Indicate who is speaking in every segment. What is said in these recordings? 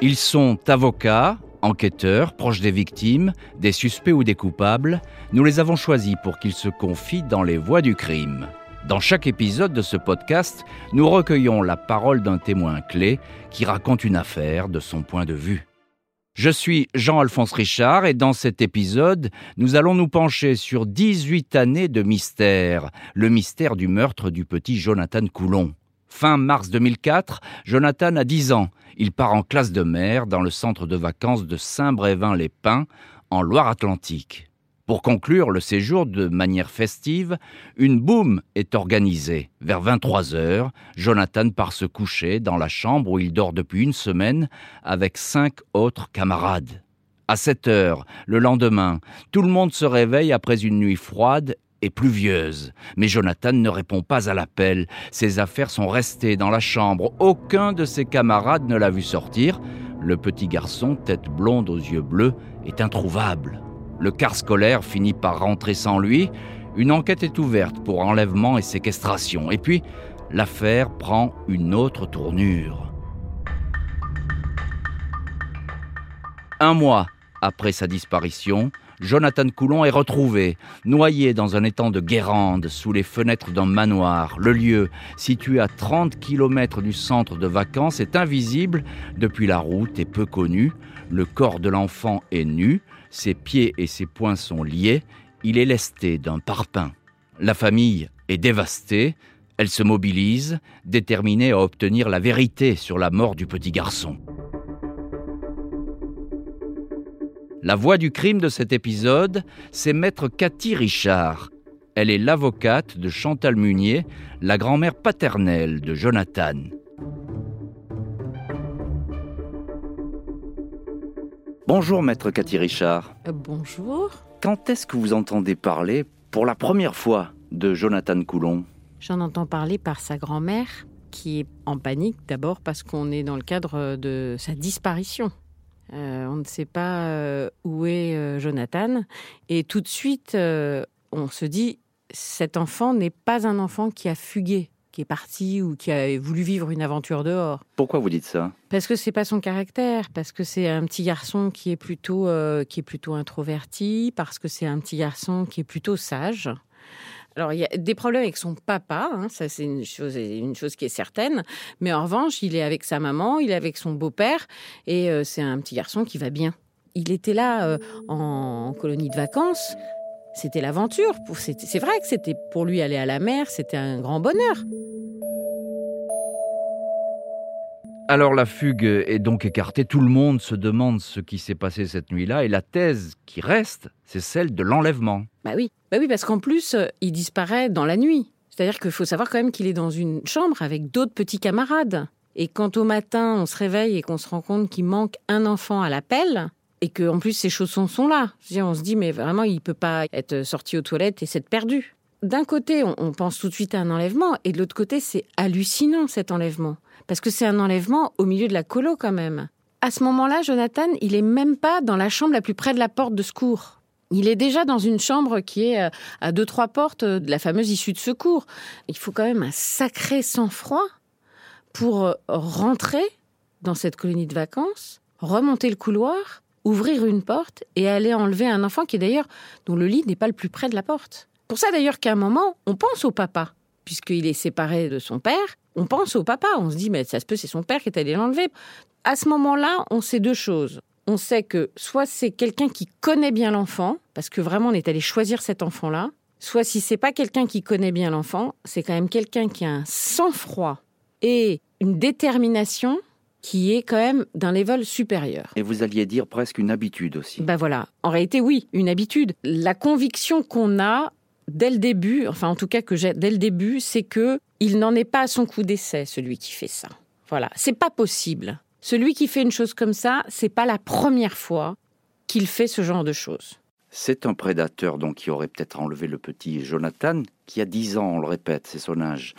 Speaker 1: Ils sont avocats, enquêteurs, proches des victimes, des suspects ou des coupables. Nous les avons choisis pour qu'ils se confient dans les voies du crime. Dans chaque épisode de ce podcast, nous recueillons la parole d'un témoin clé qui raconte une affaire de son point de vue. Je suis Jean-Alphonse Richard et dans cet épisode, nous allons nous pencher sur 18 années de mystère, le mystère du meurtre du petit Jonathan Coulon. Fin mars 2004, Jonathan a 10 ans. Il part en classe de mer dans le centre de vacances de Saint-Brévin-les-Pins, en Loire-Atlantique. Pour conclure le séjour de manière festive, une boum est organisée. Vers 23 heures, Jonathan part se coucher dans la chambre où il dort depuis une semaine avec cinq autres camarades. À 7 heures, le lendemain, tout le monde se réveille après une nuit froide et pluvieuse. Mais Jonathan ne répond pas à l'appel. Ses affaires sont restées dans la chambre. Aucun de ses camarades ne l'a vu sortir. Le petit garçon, tête blonde aux yeux bleus, est introuvable. Le quart scolaire finit par rentrer sans lui. Une enquête est ouverte pour enlèvement et séquestration. Et puis, l'affaire prend une autre tournure. Un mois après sa disparition, Jonathan Coulon est retrouvé, noyé dans un étang de Guérande, sous les fenêtres d'un manoir. Le lieu, situé à 30 km du centre de vacances, est invisible depuis la route et peu connu. Le corps de l'enfant est nu, ses pieds et ses poings sont liés, il est lesté d'un parpaing. La famille est dévastée, elle se mobilise, déterminée à obtenir la vérité sur la mort du petit garçon. La voix du crime de cet épisode, c'est maître Cathy Richard. Elle est l'avocate de Chantal Munier, la grand-mère paternelle de Jonathan. Bonjour maître Cathy Richard.
Speaker 2: Euh, bonjour.
Speaker 1: Quand est-ce que vous entendez parler pour la première fois de Jonathan Coulon?
Speaker 2: J'en entends parler par sa grand-mère qui est en panique d'abord parce qu'on est dans le cadre de sa disparition. Euh, on ne sait pas euh, où est euh, Jonathan. Et tout de suite, on se dit, cet enfant n'est pas un enfant qui a fugué, qui est parti ou qui a voulu vivre une aventure dehors.
Speaker 1: Pourquoi vous dites ça?
Speaker 2: Parce que c'est pas son caractère, parce que c'est un petit garçon qui est plutôt, qui est plutôt introverti, parce que c'est un petit garçon qui est plutôt sage. Alors, il y a des problèmes avec son papa, hein, ça c'est une chose, qui est certaine. Mais en revanche, il est avec sa maman, il est avec son beau-père, et euh, c'est un petit garçon qui va bien. Il était là euh, en, colonie de vacances. C'était l'aventure. C'est vrai que c'était pour lui aller à la mer, c'était un grand bonheur.
Speaker 1: Alors la fugue est donc écartée, tout le monde se demande ce qui s'est passé cette nuit-là, et la thèse qui reste, c'est celle de l'enlèvement.
Speaker 2: Bah oui, bah oui parce qu'en plus, euh, il disparaît dans la nuit. C'est-à-dire qu'il faut savoir quand même qu'il est dans une chambre avec d'autres petits camarades. Et quand au matin, on se réveille et qu'on se rend compte qu'il manque un enfant à l'appel, et qu'en plus ses chaussons sont là, on se dit mais vraiment il peut pas être sorti aux toilettes et s'être perdu. D'un côté, on pense tout de suite à un enlèvement, et de l'autre côté, c'est hallucinant cet enlèvement parce que c'est un enlèvement au milieu de la colo quand même. À ce moment-là, Jonathan, il est même pas dans la chambre la plus près de la porte de secours. Il est déjà dans une chambre qui est euh, à deux, trois portes de la fameuse issue de secours. Il faut quand même un sacré sang-froid pour euh, rentrer dans cette colonie de vacances, remonter le couloir, ouvrir une porte et aller enlever un enfant qui est d'ailleurs, dont le lit n'est pas le plus près de la porte. Pour ça d'ailleurs qu'à un moment, on pense au papa, puisqu'il est séparé de son père, on pense au papa. On se dit, mais ça se peut, c'est son père qui est allé l'enlever. À ce moment-là, on sait deux choses. On sait que soit c'est quelqu'un qui connaît bien l'enfant, parce que vraiment on est allé choisir cet enfant-là, soit si c'est pas quelqu'un qui connaît bien l'enfant, c'est quand même quelqu'un qui a un sang-froid et une détermination qui est quand même d'un level supérieur.
Speaker 1: Et vous alliez dire presque une habitude aussi.
Speaker 2: Ben voilà, en réalité oui, une habitude. La conviction qu'on a dès le début, enfin en tout cas que j'ai dès le début, c'est que il n'en est pas à son coup d'essai celui qui fait ça. Voilà, c'est pas possible. Celui qui fait une chose comme ça, c'est pas la première fois qu'il fait ce genre de choses.
Speaker 1: C'est un prédateur donc qui aurait peut-être enlevé le petit Jonathan, qui a 10 ans, on le répète, c'est son âge.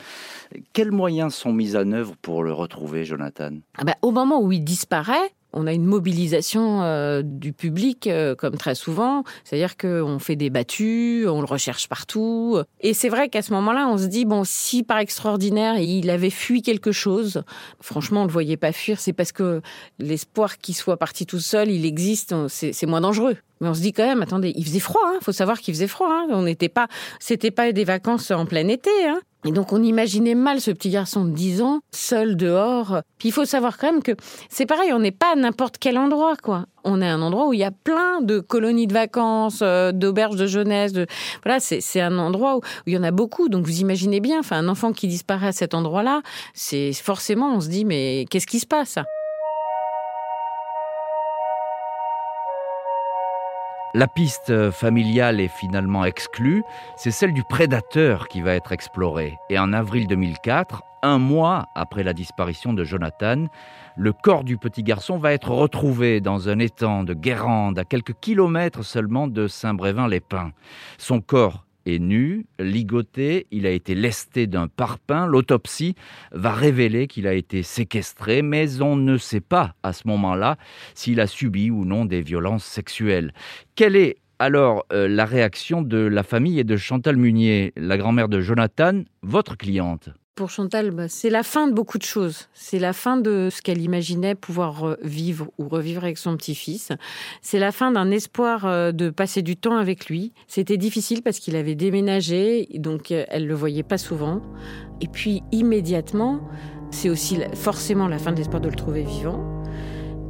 Speaker 1: Quels moyens sont mis en œuvre pour le retrouver, Jonathan?
Speaker 2: Ah bah, Au moment où il disparaît, on a une mobilisation euh, du public, euh, comme très souvent. C'est-à-dire qu'on fait des battues, on le recherche partout. Et c'est vrai qu'à ce moment-là, on se dit, bon, si par extraordinaire, il avait fui quelque chose, franchement, on le voyait pas fuir, c'est parce que l'espoir qu'il soit parti tout seul, il existe, c'est moins dangereux. Mais on se dit quand même, attendez, il faisait froid, hein, faut savoir qu'il faisait froid. Hein. On n'était pas, c'était pas des vacances en plein été. Hein. Et donc on imaginait mal ce petit garçon de 10 ans, seul dehors. Puis il faut savoir quand même que c'est pareil, on n'est pas à n'importe quel endroit, quoi. On est à un endroit où il y a plein de colonies de vacances, euh, d'auberges de jeunesse. De... Voilà, c'est un endroit où, il y en a beaucoup. Donc vous imaginez bien, enfin un enfant qui disparaît à cet endroit-là, c'est forcément, on se dit mais qu'est-ce qui se passe?
Speaker 1: La piste familiale est finalement exclue, c'est celle du prédateur qui va être explorée. Et en avril 2004, un mois après la disparition de Jonathan, le corps du petit garçon va être retrouvé dans un étang de Guérande, à quelques kilomètres seulement de Saint-Brévin-les-Pins. Son corps est nu, ligoté, il a été lesté d'un parpaing. L'autopsie va révéler qu'il a été séquestré, mais on ne sait pas à ce moment-là s'il a subi ou non des violences sexuelles. Quelle est alors euh, la réaction de la famille et de Chantal Munier, la grand-mère de Jonathan, votre cliente?
Speaker 2: Pour Chantal, bah, c'est la fin de beaucoup de choses. C'est la fin de ce qu'elle imaginait pouvoir vivre ou revivre avec son petit-fils. C'est la fin d'un espoir euh, de passer du temps avec lui. C'était difficile parce qu'il avait déménagé, donc euh, elle le voyait pas souvent. Et puis immédiatement, c'est aussi forcément la fin de l'espoir de le trouver vivant.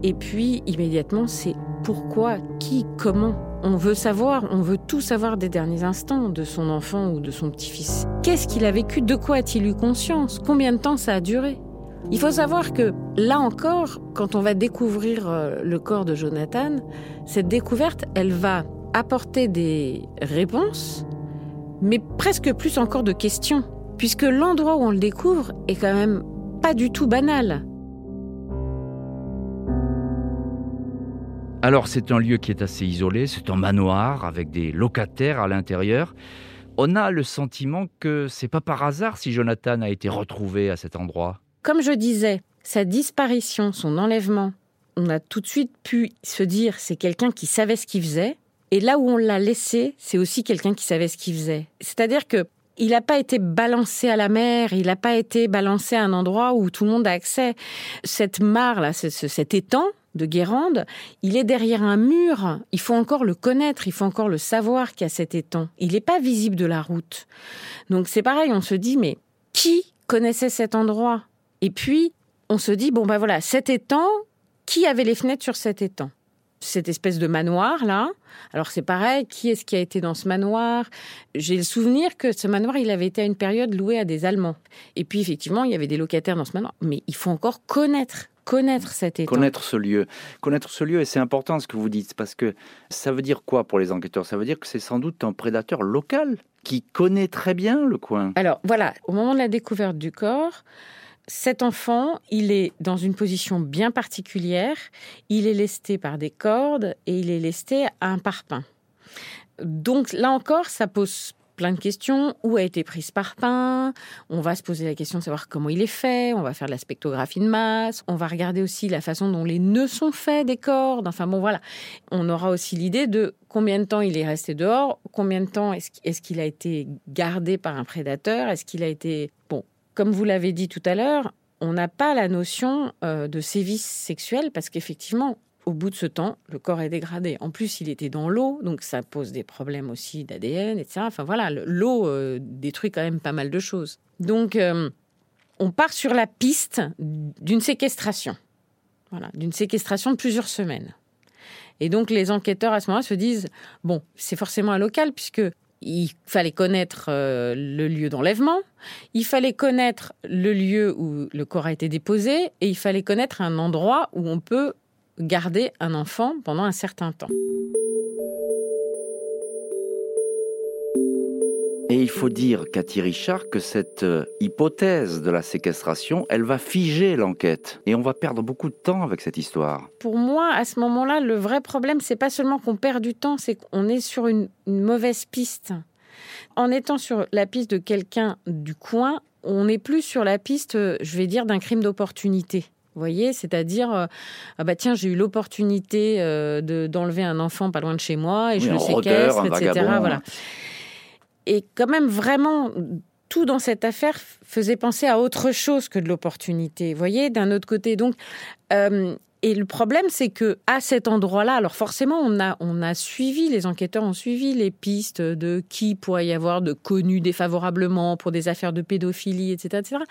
Speaker 2: Et puis immédiatement, c'est pourquoi, qui, comment on veut savoir, on veut tout savoir des derniers instants de son enfant ou de son petit-fils. Qu'est-ce qu'il a vécu? De quoi a-t-il eu conscience? Combien de temps ça a duré? Il faut savoir que là encore, quand on va découvrir euh, le corps de Jonathan, cette découverte, elle va apporter des réponses, mais presque plus encore de questions, puisque l'endroit où on le découvre est quand même pas du tout banal.
Speaker 1: Alors c'est un lieu qui est assez isolé, c'est un manoir avec des locataires à l'intérieur. On a le sentiment que c'est pas par hasard si Jonathan a été retrouvé à cet endroit.
Speaker 2: Comme je disais, sa disparition, son enlèvement, on a tout de suite pu se dire c'est quelqu'un qui savait ce qu'il faisait. Et là où on l'a laissé, c'est aussi quelqu'un qui savait ce qu'il faisait. C'est-à-dire que il n'a pas été balancé à la mer, il n'a pas été balancé à un endroit où tout le monde a accès. Cette mare là, cet étang, de Guérande, il est derrière un mur. Il faut encore le connaître, il faut encore le savoir qu'il y a cet étang. Il n'est pas visible de la route. Donc c'est pareil, on se dit, mais qui connaissait cet endroit? Et puis, on se dit, bon ben voilà, cet étang, qui avait les fenêtres sur cet étang? Cette espèce de manoir là. Alors c'est pareil, qui est-ce qui a été dans ce manoir? J'ai le souvenir que ce manoir, il avait été à une période loué à des Allemands. Et puis effectivement, il y avait des locataires dans ce manoir. Mais il faut encore connaître connaître cet étang.
Speaker 1: Connaître ce lieu. Connaître ce lieu, et c'est important ce que vous dites, parce que ça veut dire quoi pour les enquêteurs? Ça veut dire que c'est sans doute un prédateur local qui connaît très bien le coin.
Speaker 2: Alors voilà, au moment de la découverte du corps, cet enfant, il est dans une position bien particulière. Il est lesté par des cordes et il est lesté à un parpaing. Donc là encore, ça pose plein de questions. Où a été prise par pain? On va se poser la question de savoir comment il est fait. On va faire de la spectrographie de masse. On va regarder aussi la façon dont les nœuds sont faits des cordes. Enfin bon, voilà. On aura aussi l'idée de combien de temps il est resté dehors, combien de temps est-ce qu'il a été gardé par un prédateur, est-ce qu'il a été... Bon, comme vous l'avez dit tout à l'heure, on n'a pas la notion euh, de sévice sexuel parce qu'effectivement, au bout de ce temps, le corps est dégradé. En plus, il était dans l'eau, donc ça pose des problèmes aussi d'ADN, etc. Enfin voilà, l'eau euh, détruit quand même pas mal de choses. Donc, euh, on part sur la piste d'une séquestration. Voilà, d'une séquestration de plusieurs semaines. Et donc, les enquêteurs à ce moment-là se disent bon, c'est forcément un local, puisque il fallait connaître euh, le lieu d'enlèvement, il fallait connaître le lieu où le corps a été déposé, et il fallait connaître un endroit où on peut garder un enfant pendant un certain temps.
Speaker 1: Et il faut dire, Cathy Richard, que cette euh, hypothèse de la séquestration, elle va figer l'enquête. Et on va perdre beaucoup de temps avec cette histoire.
Speaker 2: Pour moi, à ce moment-là, le vrai problème, c'est pas seulement qu'on perd du temps, c'est qu'on est sur une, une mauvaise piste. En étant sur la piste de quelqu'un du coin, on n'est plus sur la piste, euh, je vais dire, d'un crime d'opportunité. Vous voyez, c'est-à-dire, euh, ah bah tiens, j'ai eu l'opportunité euh, de- d'enlever un enfant pas loin de chez moi et je le séquestre,
Speaker 1: un
Speaker 2: etc.
Speaker 1: vagabond.
Speaker 2: Voilà. Et quand même, vraiment, tout dans cette affaire faisait penser à autre chose que de l'opportunité. Vous voyez, d'un autre côté. Donc, euh, et le problème, c'est que à cet endroit-là, alors forcément, on a, on a suivi, les enquêteurs ont suivi les pistes de qui pourrait y avoir de connus défavorablement pour des affaires de pédophilie, etc., etc.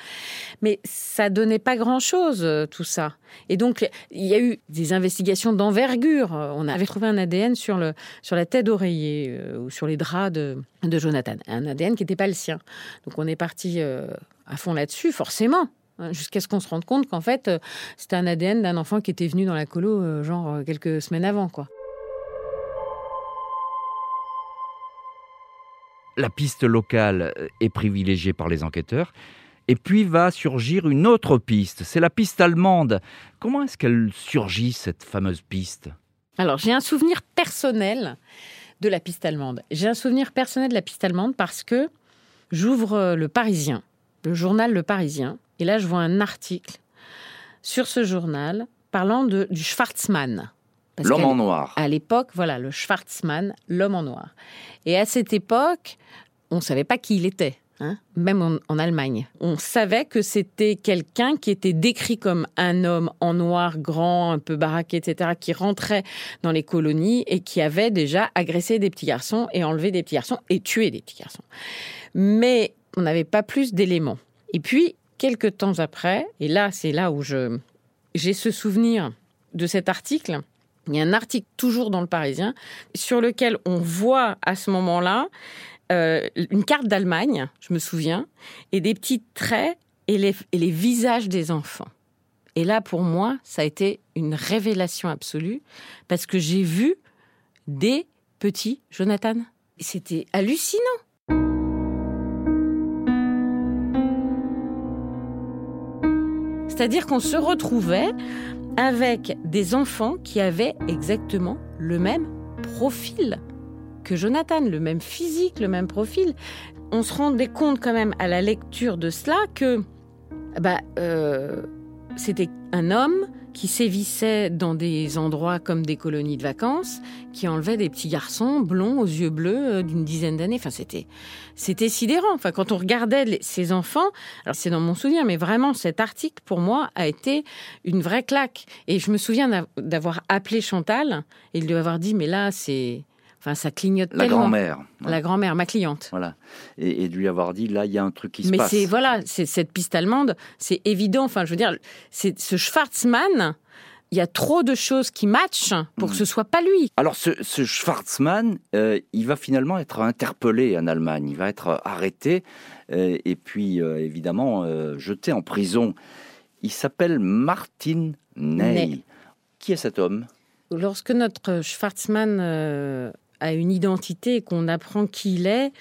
Speaker 2: Mais ça donnait pas grand-chose, euh, tout ça. Et donc, il y a eu des investigations d'envergure. On avait trouvé un ADN sur, le, sur la tête d'oreiller euh, ou sur les draps de, de Jonathan. Un ADN qui n'était pas le sien. Donc, on est parti euh, à fond là-dessus, forcément. Hein, Jusqu'à ce qu'on se rende compte qu'en fait, euh, c'était un ADN d'un enfant qui était venu dans la colo, euh, genre euh, quelques semaines avant, quoi.
Speaker 1: La piste locale est privilégiée par les enquêteurs. Et puis va surgir une autre piste, c'est la piste allemande. Comment est-ce qu'elle surgit, cette fameuse piste?
Speaker 2: Alors, j'ai un souvenir personnel de la piste allemande. J'ai un souvenir personnel de la piste allemande parce que j'ouvre le Parisien, le journal Le Parisien, et là, je vois un article sur ce journal parlant de, du Schwarzmann. Parce
Speaker 1: L'homme en noir.
Speaker 2: à l'époque, voilà, le Schwarzmann, l'homme en noir. Et à cette époque, on ne savait pas qui il était, hein, même en, en Allemagne. On savait que c'était quelqu'un qui était décrit comme un homme en noir, grand, un peu baraqué, etc., qui rentrait dans les colonies et qui avait déjà agressé des petits garçons et enlevé des petits garçons et tué des petits garçons. Mais on n'avait pas plus d'éléments. Et puis, quelques temps après, et là, c'est là où je j'ai ce souvenir de cet article. Il y a un article toujours dans le Parisien sur lequel on voit à ce moment-là euh, une carte d'Allemagne, je me souviens, et des petits traits et les, et les visages des enfants. Et là, pour moi, ça a été une révélation absolue parce que j'ai vu des petits Jonathan. C'était hallucinant. C'est-à-dire qu'on se retrouvait avec des enfants qui avaient exactement le même profil que Jonathan, le même physique, le même profil. On se rendait compte quand même à la lecture de cela que bah, euh, c'était un homme qui sévissait dans des endroits comme des colonies de vacances, qui enlevait des petits garçons blonds aux yeux bleus euh, d'une dizaine d'années. Enfin, c'était, c'était sidérant. Enfin, quand on regardait les- ces enfants, alors c'est dans mon souvenir, mais vraiment cet article pour moi a été une vraie claque. Et je me souviens d'av- d'avoir appelé Chantal et de lui avoir dit, mais là, c'est, enfin, ça clignote
Speaker 1: La
Speaker 2: tellement.
Speaker 1: grand-mère.
Speaker 2: La grand-mère, ma cliente.
Speaker 1: Voilà. Et, et de lui avoir dit, là, il y a un truc qui se
Speaker 2: Mais
Speaker 1: passe.
Speaker 2: c'est voilà, c'est cette piste allemande, c'est évident. Enfin, je veux dire, c'est ce Schwarzmann. Il y a trop de choses qui matchent pour que
Speaker 1: Mhm.
Speaker 2: ce soit pas lui.
Speaker 1: Alors, ce, ce Schwarzmann, euh, il va finalement être interpellé en Allemagne. Il va être arrêté euh, et puis, euh, évidemment, jeté en prison. Il s'appelle Martin Ney.
Speaker 2: Ney.
Speaker 1: Qui est cet homme?
Speaker 2: Lorsque notre Schwarzmann a une identité et qu'on apprend qui il est,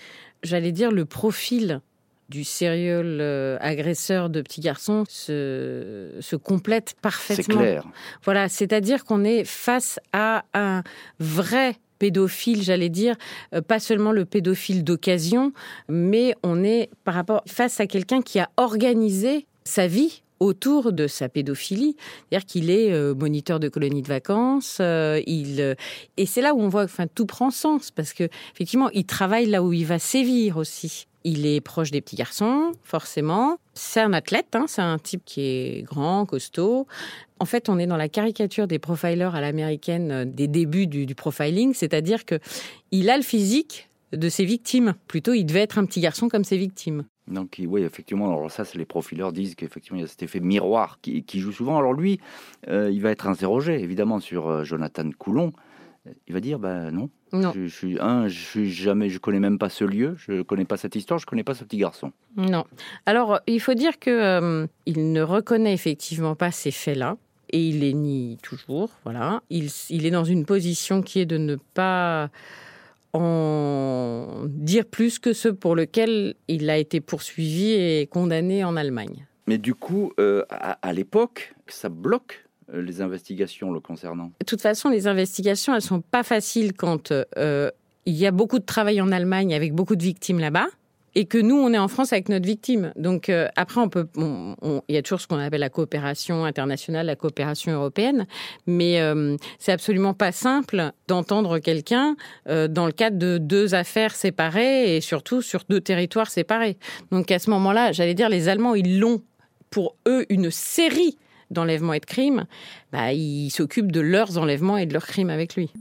Speaker 2: j'allais dire le profil du serial euh, agresseur de petits garçons se, se complète
Speaker 1: C'est
Speaker 2: parfaitement.
Speaker 1: clair.
Speaker 2: Voilà, c'est-à-dire qu'on est face à un vrai pédophile, j'allais dire, euh, pas seulement le pédophile d'occasion, mais on est par rapport face à quelqu'un qui a organisé sa vie autour de sa pédophilie, c'est-à-dire qu'il est euh, moniteur de colonies de vacances, euh, il euh, et c'est là où on voit enfin tout prend sens parce que effectivement, il travaille là où il va sévir aussi. Il est proche des petits garçons, forcément. C'est un athlète, hein, c'est un type qui est grand, costaud. En fait, on est dans la caricature des profilers à l'américaine des débuts du, du profiling, c'est-à-dire que il a le physique de ses victimes. Plutôt, il devait être un petit garçon comme ses victimes.
Speaker 1: Donc, oui, effectivement, alors ça, c'est les profileurs disent qu'effectivement, il y a cet effet miroir qui, qui joue souvent. Alors, lui, euh, il va être interrogé, évidemment, sur euh, Jonathan Coulon. Il va dire, ben non,
Speaker 2: Non,
Speaker 1: Je, je suis un, je suis jamais, je connais même pas ce lieu, je connais pas cette histoire, je connais pas ce petit garçon.
Speaker 2: non. Alors, il faut dire que euh, il ne reconnaît effectivement pas ces faits-là. Et il les nie toujours, voilà. Il, il est dans une position qui est de ne pas en dire plus que ce pour lequel il a été poursuivi et condamné en Allemagne.
Speaker 1: Mais du coup, euh, à, à l'époque, ça bloque euh, les investigations le concernant?
Speaker 2: De toute façon, les investigations, elles sont pas faciles quand euh, il y a beaucoup de travail en Allemagne avec beaucoup de victimes là-bas et que nous, on est en France avec notre victime. Donc euh, après, on peut, il y a toujours ce qu'on appelle la coopération internationale, la coopération européenne, mais euh, c'est absolument pas simple d'entendre quelqu'un euh, dans le cadre de deux affaires séparées et surtout sur deux territoires séparés. Donc à ce moment-là, j'allais dire, les Allemands, ils l'ont pour eux une série d'enlèvements et de crimes. Bah, ils s'occupent de leurs enlèvements et de leurs crimes avec lui.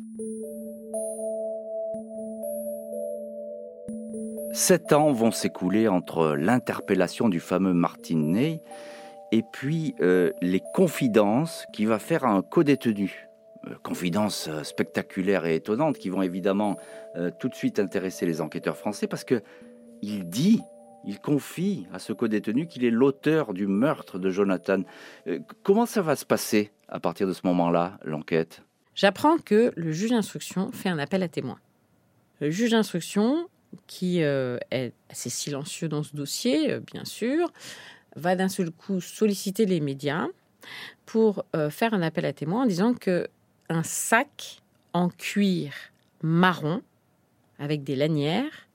Speaker 1: Sept ans vont s'écouler entre l'interpellation du fameux Martin Ney et puis euh, les confidences qu'il va faire à un co-détenu. Euh, confidences euh, spectaculaires et étonnantes qui vont évidemment tout de suite intéresser les enquêteurs français parce que il dit, il confie à ce co-détenu qu'il est l'auteur du meurtre de Jonathan. comment ça va se passer à partir de ce moment-là, l'enquête?
Speaker 2: J'apprends que le juge d'instruction fait un appel à témoins. Le juge d'instruction qui euh, est assez silencieux dans ce dossier, euh, bien sûr, va d'un seul coup solliciter les médias pour euh, faire un appel à témoins en disant que un sac en cuir marron avec des lanières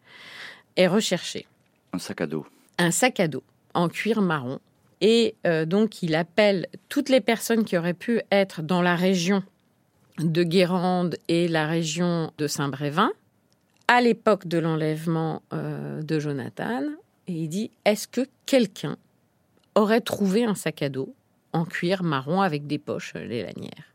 Speaker 2: est recherché.
Speaker 1: Un sac à dos.
Speaker 2: Un sac à dos en cuir marron. Et donc, il appelle toutes les personnes qui auraient pu être dans la région de Guérande et la région de Saint-Brévin à l'époque de l'enlèvement euh, de Jonathan et il dit est-ce que quelqu'un aurait trouvé un sac à dos en cuir marron avec des poches, euh, les lanières?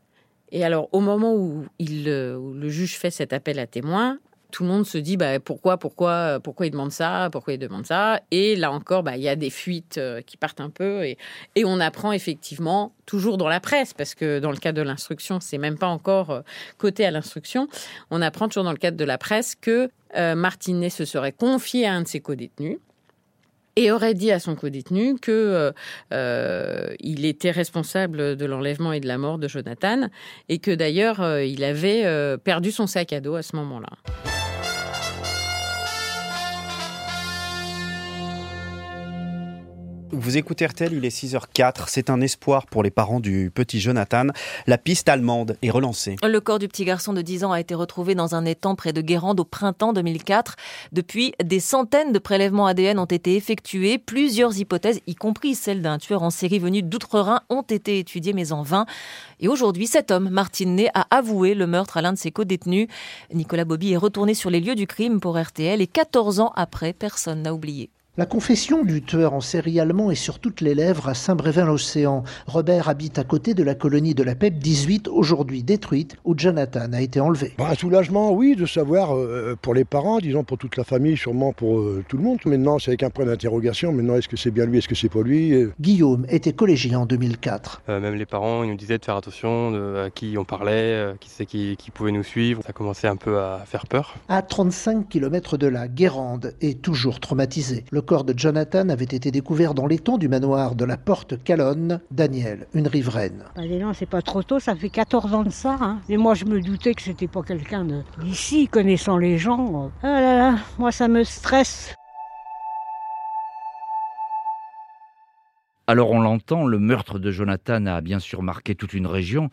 Speaker 2: Et alors, au moment où, euh, où le juge fait cet appel à témoins, tout le monde se dit bah, pourquoi, pourquoi, pourquoi il demande ça, pourquoi il demande ça? Et là encore, bah, il y a des fuites euh, qui partent un peu et, on apprend effectivement toujours dans la presse, parce que dans le cadre de l'instruction, c'est même pas encore euh, côté à l'instruction. On apprend toujours dans le cadre de la presse que euh, Martinet se serait confié à un de ses co-détenus et aurait dit à son co-détenu que il était responsable de l'enlèvement et de la mort de Jonathan et que d'ailleurs il avait perdu son sac à dos à ce moment-là.
Speaker 3: Vous écoutez RTL, il est 6h04. C'est un espoir pour les parents du petit Jonathan. La piste allemande est relancée.
Speaker 4: Le corps du petit garçon de 10 ans a été retrouvé dans un étang près de Guérande au printemps 2004. Depuis, des centaines de prélèvements ADN ont été effectués. Plusieurs hypothèses, y compris celle d'un tueur en série venu d'outre-Rhin, ont été étudiées, mais en vain. Et aujourd'hui, cet homme, Martin Ney, a avoué le meurtre à l'un de ses co-détenus. Nicolas Bobby est retourné sur les lieux du crime pour RTL et 14 ans après, personne n'a oublié.
Speaker 5: La confession du tueur en série allemand est sur toutes les lèvres à Saint-Brévin-l'Océan. Robert habite à côté de la colonie de la PEP 18, aujourd'hui détruite, où Jonathan a été enlevé.
Speaker 6: Bah, un soulagement, oui, de savoir euh, pour les parents, disons pour toute la famille, sûrement pour euh, tout le monde. Maintenant, c'est avec un point d'interrogation. Maintenant, est-ce que c'est bien lui, est-ce que c'est pas lui
Speaker 5: Guillaume était collégien en 2004.
Speaker 7: Euh, même les parents, ils nous disaient de faire attention à qui on parlait, qui c'est qui, qui pouvait nous suivre. Ça commençait un peu à faire peur.
Speaker 5: À 35 km de là, Guérande est toujours traumatisé. Le corps de Jonathan avait été découvert dans l'étang du manoir de la Porte Calonne. Daniel, une riveraine.
Speaker 8: Bah, non, c'est pas trop tôt, ça fait 14 ans de ça. Hein. Et moi, je me doutais que c'était pas quelqu'un d'ici, connaissant les gens. Ah là là, moi, ça me stresse.
Speaker 1: Alors on l'entend, le meurtre de Jonathan a bien sûr marqué toute une région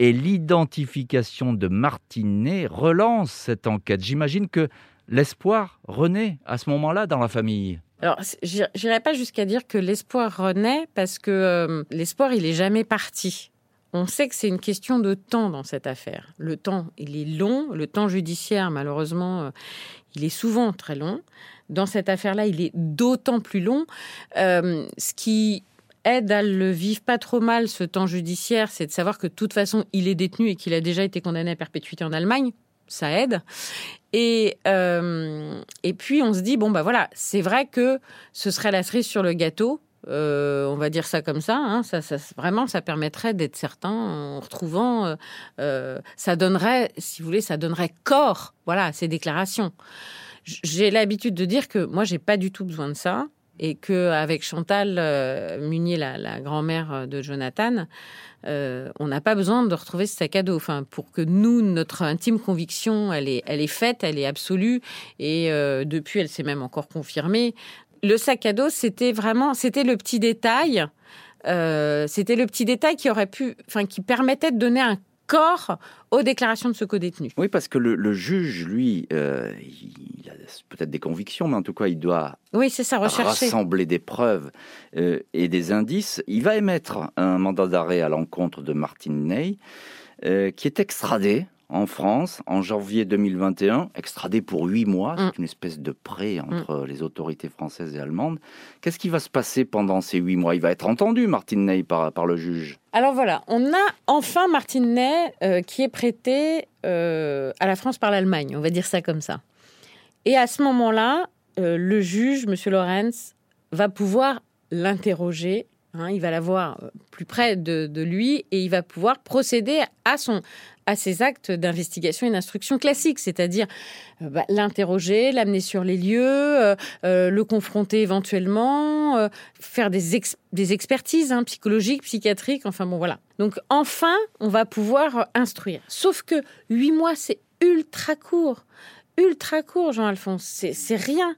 Speaker 1: et l'identification de Martinet relance cette enquête. J'imagine que l'espoir renaît à ce moment-là dans la famille.
Speaker 2: Alors, j'irai pas jusqu'à dire que l'espoir renaît parce que euh, l'espoir, il est jamais parti. On sait que c'est une question de temps dans cette affaire. Le temps, il est long. Le temps judiciaire, malheureusement, euh, il est souvent très long. Dans cette affaire-là, il est d'autant plus long. Euh, ce qui aide à le vivre pas trop mal, ce temps judiciaire, c'est de savoir que de toute façon, il est détenu et qu'il a déjà été condamné à perpétuité en Allemagne ça aide. Et, euh, et puis on se dit, bon, bah voilà, c'est vrai que ce serait la cerise sur le gâteau. Euh, on va dire ça comme ça, hein, ça, ça, vraiment, ça permettrait d'être certain en retrouvant, euh, ça donnerait, si vous voulez, ça donnerait corps, voilà, à ces déclarations. J'ai l'habitude de dire que moi, j'ai pas du tout besoin de ça et que avec Chantal Munier, la, grand-mère de Jonathan, euh, on n'a pas besoin de retrouver ce sac à dos. Enfin, pour que nous, notre intime conviction, elle est, elle est faite, elle est absolue, et euh, depuis, elle s'est même encore confirmée. Le sac à dos, c'était vraiment, c'était le petit détail. Euh, c'était le petit détail qui aurait pu, enfin, qui permettait de donner un corps aux déclarations de ce co-détenu.
Speaker 1: Oui, parce que le, juge, lui, euh, il a peut-être des convictions, mais en tout cas, il doit
Speaker 2: oui, c'est ça, rechercher.
Speaker 1: rassembler des preuves euh, et des indices. Il va émettre un mandat d'arrêt à l'encontre de Martine Ney, euh, qui est extradé en France en janvier 2021, extradé pour huit mois. C'est mm. une espèce de prêt entre mm. les autorités françaises et allemandes. Qu'est-ce qui va se passer pendant ces huit mois? Il va être entendu, Martin Ney, par, par le juge.
Speaker 2: Alors voilà, on a enfin Martin Ney euh, qui est prêté euh, à la France par l'Allemagne, on va dire ça comme ça. Et à ce moment-là, euh, le juge, M. Lorenz, va pouvoir l'interroger Hein, il va l'avoir plus près de, lui et il va pouvoir procéder à, son, à ses actes d'investigation et d'instruction classiques, c'est-à-dire euh, bah, l'interroger, l'amener sur les lieux, euh, euh, le confronter éventuellement, faire des, expertises hein, psychologiques, psychiatriques, enfin bon voilà. Donc enfin, on va pouvoir instruire. Sauf que huit mois, c'est ultra court ultra court, Jean-Alphonse. C'est rien.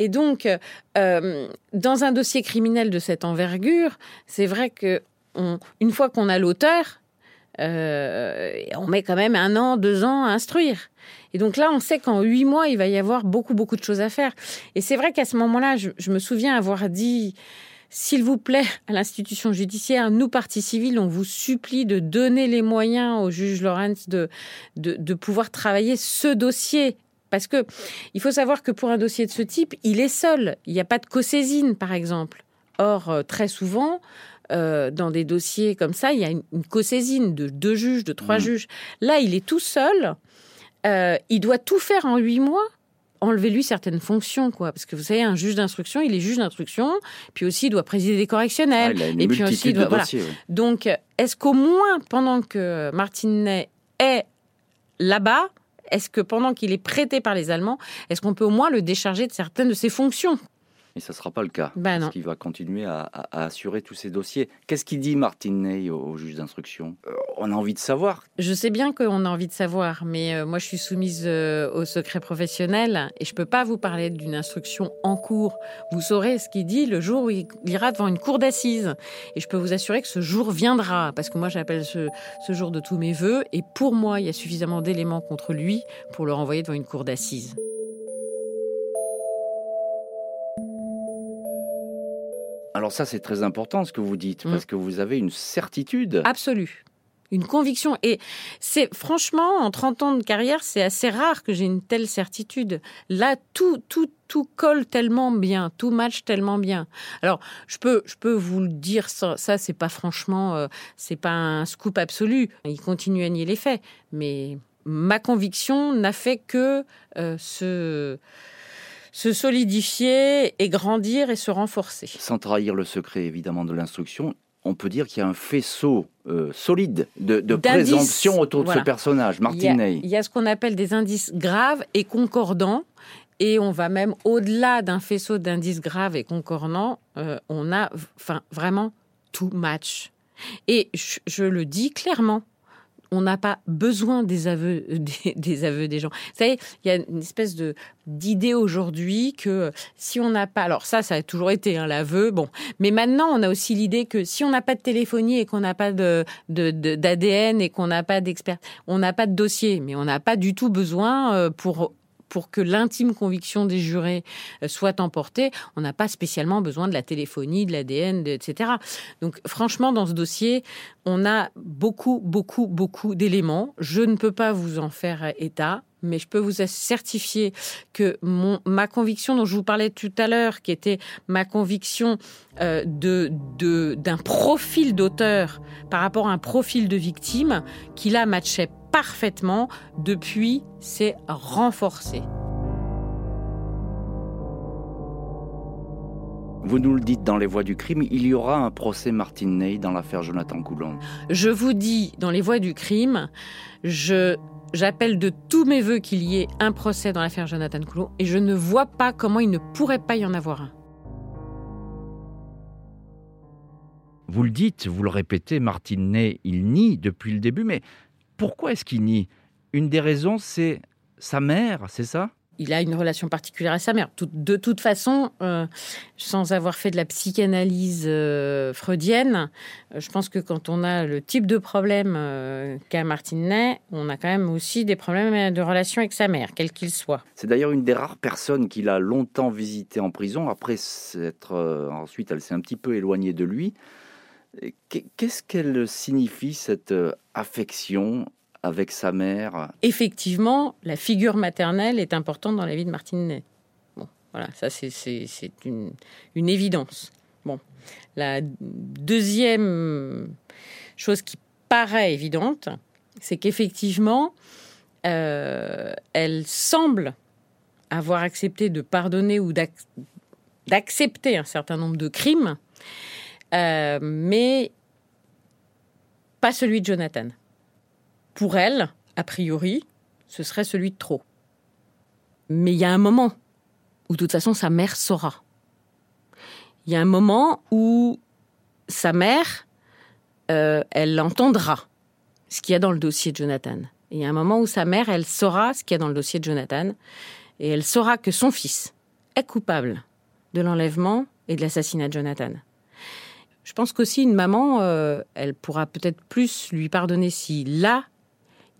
Speaker 2: Et donc, dans un dossier criminel de cette envergure, c'est vrai que une fois qu'on a l'auteur, euh, on met quand même un an, deux ans à instruire. Et donc là, on sait qu'en huit mois, il va y avoir beaucoup, beaucoup de choses à faire. Et c'est vrai qu'à ce moment-là, je, me souviens avoir dit, s'il vous plaît, à l'institution judiciaire, nous, partis civils, on vous supplie de donner les moyens au juge Lorenz de, de, pouvoir travailler ce dossier parce que il faut savoir que pour un dossier de ce type, il est seul. Il n'y a pas de co-saisine, par exemple. Or, euh, très souvent, euh, dans des dossiers comme ça, il y a une, co-saisine de deux juges, de trois mmh. juges. Là, il est tout seul. Euh, il doit tout faire en huit mois. Enlever-lui certaines fonctions, quoi. Parce que vous savez, un juge d'instruction, il est juge d'instruction, puis aussi il doit présider des correctionnels.
Speaker 1: et puis aussi, doit, voilà.
Speaker 2: Donc, est-ce qu'au moins, pendant que Martinet est là-bas, est-ce que pendant qu'il est prêté par les Allemands, est-ce qu'on peut au moins le décharger de certaines de ses fonctions?
Speaker 1: Mais ça ne sera pas le cas.
Speaker 2: Ben
Speaker 1: parce qu'il va continuer à, assurer tous ces dossiers. Qu'est-ce qu'il dit, Martin Ney, au, juge d'instruction? Euh, On a envie de savoir.
Speaker 2: Je sais bien qu'on a envie de savoir, mais euh, moi, je suis soumise euh, au secret professionnel et je ne peux pas vous parler d'une instruction en cours. Vous saurez ce qu'il dit le jour où il ira devant une cour d'assises. Et je peux vous assurer que ce jour viendra, parce que moi, j'appelle ce, ce jour de tous mes voeux. Et pour moi, il y a suffisamment d'éléments contre lui pour le renvoyer devant une cour d'assises.
Speaker 1: Alors ça, c'est très important ce que vous dites, parce mm. que vous avez une certitude.
Speaker 2: Absolue. Une conviction. Et c'est franchement, en 30 ans de carrière, c'est assez rare que j'ai une telle certitude. Là, tout, tout, tout colle tellement bien, tout match tellement bien. Alors, je peux, je peux vous le dire, ça, ça c'est pas franchement, euh, c'est pas un scoop absolu. Il continue à nier les faits, mais ma conviction n'a fait que euh, se se solidifier et grandir et se renforcer.
Speaker 1: Sans trahir le secret évidemment de l'instruction, on peut dire qu'il y a un faisceau euh, solide de, présomption autour de ce personnage, Martinet.
Speaker 2: Il, y a, ce qu'on appelle des indices graves et concordants. Et on va même au-delà d'un faisceau d'indices graves et concordants. Euh, on a enfin, vraiment tout match. Et je le dis clairement, on n'a pas besoin des aveux des, aveux des gens. Vous savez, il y a une espèce de d'idée aujourd'hui que si on n'a pas, alors ça, ça a toujours été hein, l'aveu, bon, mais maintenant on a aussi l'idée que si on n'a pas de téléphonie et qu'on n'a pas de d'ADN et qu'on n'a pas d'expert, on n'a pas de dossier, mais on n'a pas du tout besoin euh, pour pour que l'intime conviction des jurés euh, soit emportée, on n'a pas spécialement besoin de la téléphonie, de l'ADN, etc. Donc franchement, dans ce dossier, on a beaucoup, beaucoup, beaucoup d'éléments. Je ne peux pas vous en faire état mais je peux vous certifier que mon, ma conviction dont je vous parlais tout à l'heure, qui était ma conviction euh, d'un profil d'auteur par rapport à un profil de victime, qui là matchait parfaitement, depuis, c'est renforcé.
Speaker 1: Vous nous le dites dans Les Voies du crime, il y aura un procès Martin Ney dans l'affaire Jonathan Coulon.
Speaker 2: Je vous dis, dans Les Voies du crime, je j'appelle de tous mes voeux qu'il y ait un procès dans l'affaire Jonathan Coulon et je ne vois pas comment il ne pourrait pas y en avoir un.
Speaker 1: Vous le dites, vous le répétez, Martin Ney, il nie depuis le début, mais pourquoi est-ce qu'il nie? Une des raisons, c'est sa mère, c'est ça?
Speaker 2: Il a une relation particulière à sa mère. de toute façon, euh, sans avoir fait de la psychanalyse euh, freudienne, euh, je pense que quand on a le type de problème qu'a Martinet, on a quand même aussi des problèmes de relation avec sa mère, quel qu'il soit.
Speaker 1: C'est d'ailleurs une des rares personnes qu'il a longtemps visité en prison. Après s'être, ensuite, elle s'est un petit peu éloignée de lui. Qu'est-ce qu'elle signifie cette affection avec sa mère?
Speaker 2: Effectivement, la figure maternelle est importante dans la vie de Martine Bon, voilà, ça c'est une, une, évidence. Bon, la deuxième chose qui paraît évidente, c'est qu'effectivement, euh, elle semble avoir accepté de pardonner ou d'accepter un certain nombre de crimes, euh, mais pas celui de Jonathan pour elle, a priori, ce serait celui de trop. Mais il y a un moment où, de toute façon, sa mère saura. Il y a un moment où sa mère, euh, elle entendra ce qu'il y a dans le dossier de Jonathan. il y a un moment où sa mère, elle saura ce qu'il y a dans le dossier de Jonathan. Et elle saura que son fils est coupable de l'enlèvement et de l'assassinat de Jonathan. Je pense qu'aussi une maman, euh, elle pourra peut-être plus lui pardonner si là,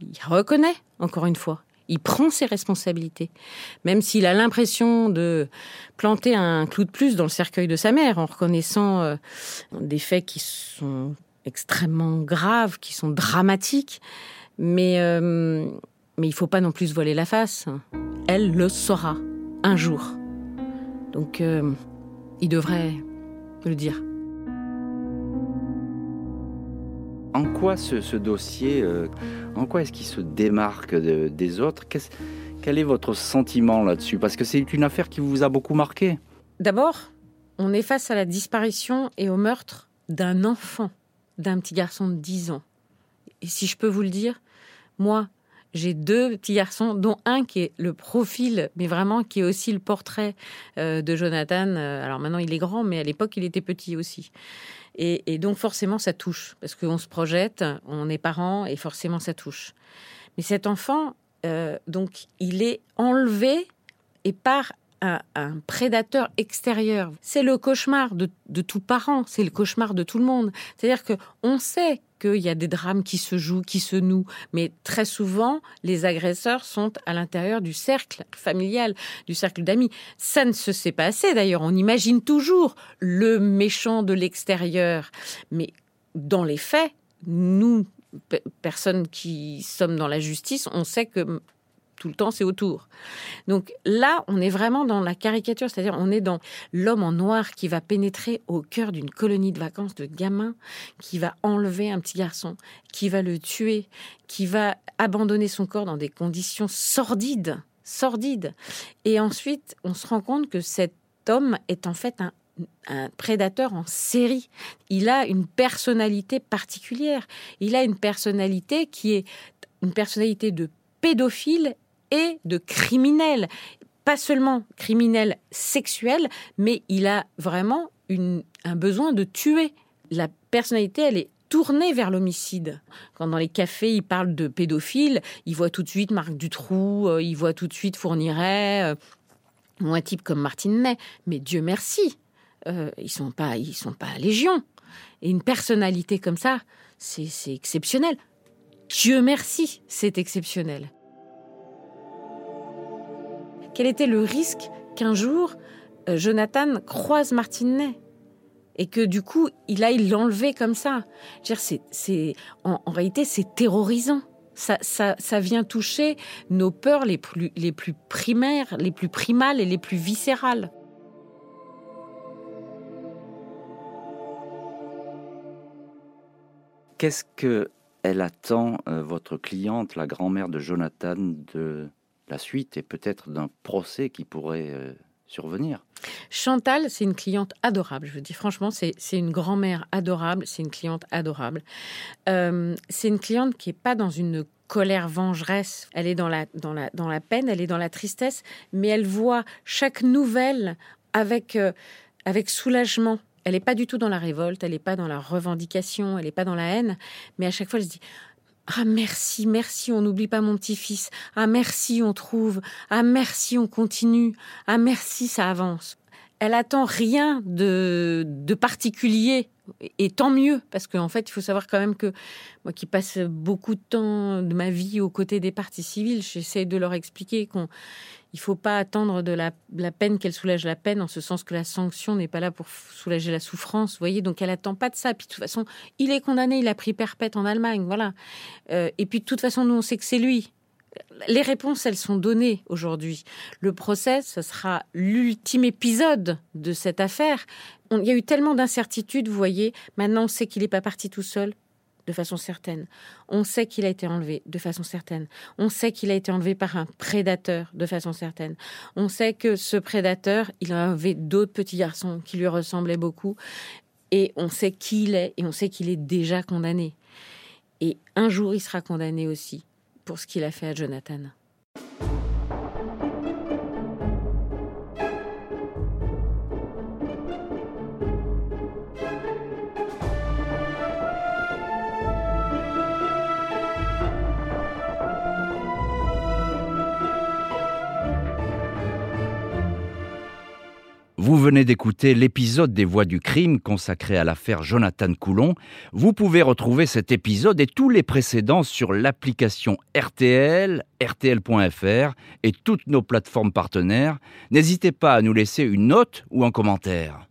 Speaker 2: il reconnaît, encore une fois. Il prend ses responsabilités. Même s'il a l'impression de planter un clou de plus dans le cercueil de sa mère en reconnaissant euh, des faits qui sont extrêmement graves, qui sont dramatiques. Mais, euh, mais il faut pas non plus se voiler la face. Elle le saura un jour. Donc, euh, il devrait le dire.
Speaker 1: En quoi ce, dossier, euh, en quoi est-ce qu'il se démarque des autres? Quel est votre sentiment là-dessus? Parce que c'est une affaire qui vous a beaucoup marqué.
Speaker 2: D'abord, on est face à la disparition et au meurtre d'un enfant, d'un petit garçon de 10 ans. Et si je peux vous le dire, moi, j'ai deux petits garçons, dont un qui est le profil, mais vraiment qui est aussi le portrait euh, de Jonathan. Euh, alors maintenant, il est grand, mais à l'époque, il était petit aussi. Et, donc forcément, ça touche, parce qu'on se projette, on est parents, et forcément, ça touche. Mais cet enfant, euh, donc, il est enlevé et par un, prédateur extérieur. C'est le cauchemar de, de tout parent, c'est le cauchemar de tout le monde. C'est-à-dire que on sait qu'il y a des drames qui se jouent, qui se nouent. Mais très souvent, les agresseurs sont à l'intérieur du cercle familial, du cercle d'amis. Ça ne se sait pas assez d'ailleurs. On imagine toujours le méchant de l'extérieur. Mais dans les faits, nous, personnes qui sommes dans la justice, on sait que tout le temps, c'est autour. Donc là, on est vraiment dans la caricature, c'est-à-dire on est dans l'homme en noir qui va pénétrer au cœur d'une colonie de vacances de gamins, qui va enlever un petit garçon, qui va le tuer, qui va abandonner son corps dans des conditions sordides, sordides. Et ensuite, on se rend compte que cet homme est en fait un un prédateur en série. Il a une personnalité particulière. Il a une personnalité qui est une personnalité de pédophile et de criminel. Pas seulement criminel sexuel, mais il a vraiment un besoin de tuer. La personnalité, elle est tournée vers l'homicide. Quand dans les cafés, il parle de pédophile, il voit tout de suite Marc Dutroux, euh, il voit tout de suite Fourniret, euh, ou un type comme Martine Ney. Mais Dieu merci, euh, ils sont pas, ils sont pas légion. Et une personnalité comme ça, c'est exceptionnel. Dieu merci, c'est exceptionnel quel était le risque qu'un jour euh, Jonathan croise Martinet et que du coup il aille l'enlever comme ça. C'est, en, réalité, c'est terrorisant. Ça, ça, vient toucher nos peurs les plus, les plus primaires, les plus primales et les plus viscérales.
Speaker 1: Qu'est-ce que elle attend, euh, votre cliente, la grand-mère de Jonathan, de la suite et peut-être d'un procès qui pourrait euh, survenir.
Speaker 2: Chantal, c'est une cliente adorable. Je vous dis franchement, c'est une grand-mère adorable, c'est une cliente adorable. Euh, c'est une cliente qui n'est pas dans une colère vengeresse, elle est dans la, dans, la, dans la peine, elle est dans la tristesse, mais elle voit chaque nouvelle avec, euh, avec soulagement. Elle n'est pas du tout dans la révolte, elle n'est pas dans la revendication, elle n'est pas dans la haine, mais à chaque fois elle se dit Ah merci, merci, on n'oublie pas mon petit-fils. Ah merci, on trouve. Ah merci, on continue. Ah merci, ça avance. Elle attend rien de, de particulier et tant mieux, parce qu'en fait, il faut savoir quand même que moi qui passe beaucoup de temps de ma vie aux côtés des partis civils, j'essaie de leur expliquer qu'on il faut pas attendre de la, peine qu'elle soulage la peine, en ce sens que la sanction n'est pas là pour soulager la souffrance, voyez. Donc elle attend pas de ça. Puis de toute façon, il est condamné, il a pris perpète en Allemagne, voilà. Euh, et puis de toute façon, nous on sait que c'est lui. Les réponses, elles sont données aujourd'hui. Le procès, ce sera l'ultime épisode de cette affaire. il y a eu tellement d'incertitudes, vous voyez. Maintenant, on sait qu'il n'est pas parti tout seul de façon certaine. On sait qu'il a été enlevé de façon certaine. On sait qu'il a été enlevé par un prédateur de façon certaine. On sait que ce prédateur, il a enlevé d'autres petits garçons qui lui ressemblaient beaucoup. Et on sait qui il est et on sait qu'il est déjà condamné. Et un jour, il sera condamné aussi pour ce qu'il a fait à Jonathan.
Speaker 1: Vous venez d'écouter l'épisode des Voix du crime consacré à l'affaire Jonathan Coulon. Vous pouvez retrouver cet épisode et tous les précédents sur l'application RTL, RTL.fr et toutes nos plateformes partenaires. N'hésitez pas à nous laisser une note ou un commentaire.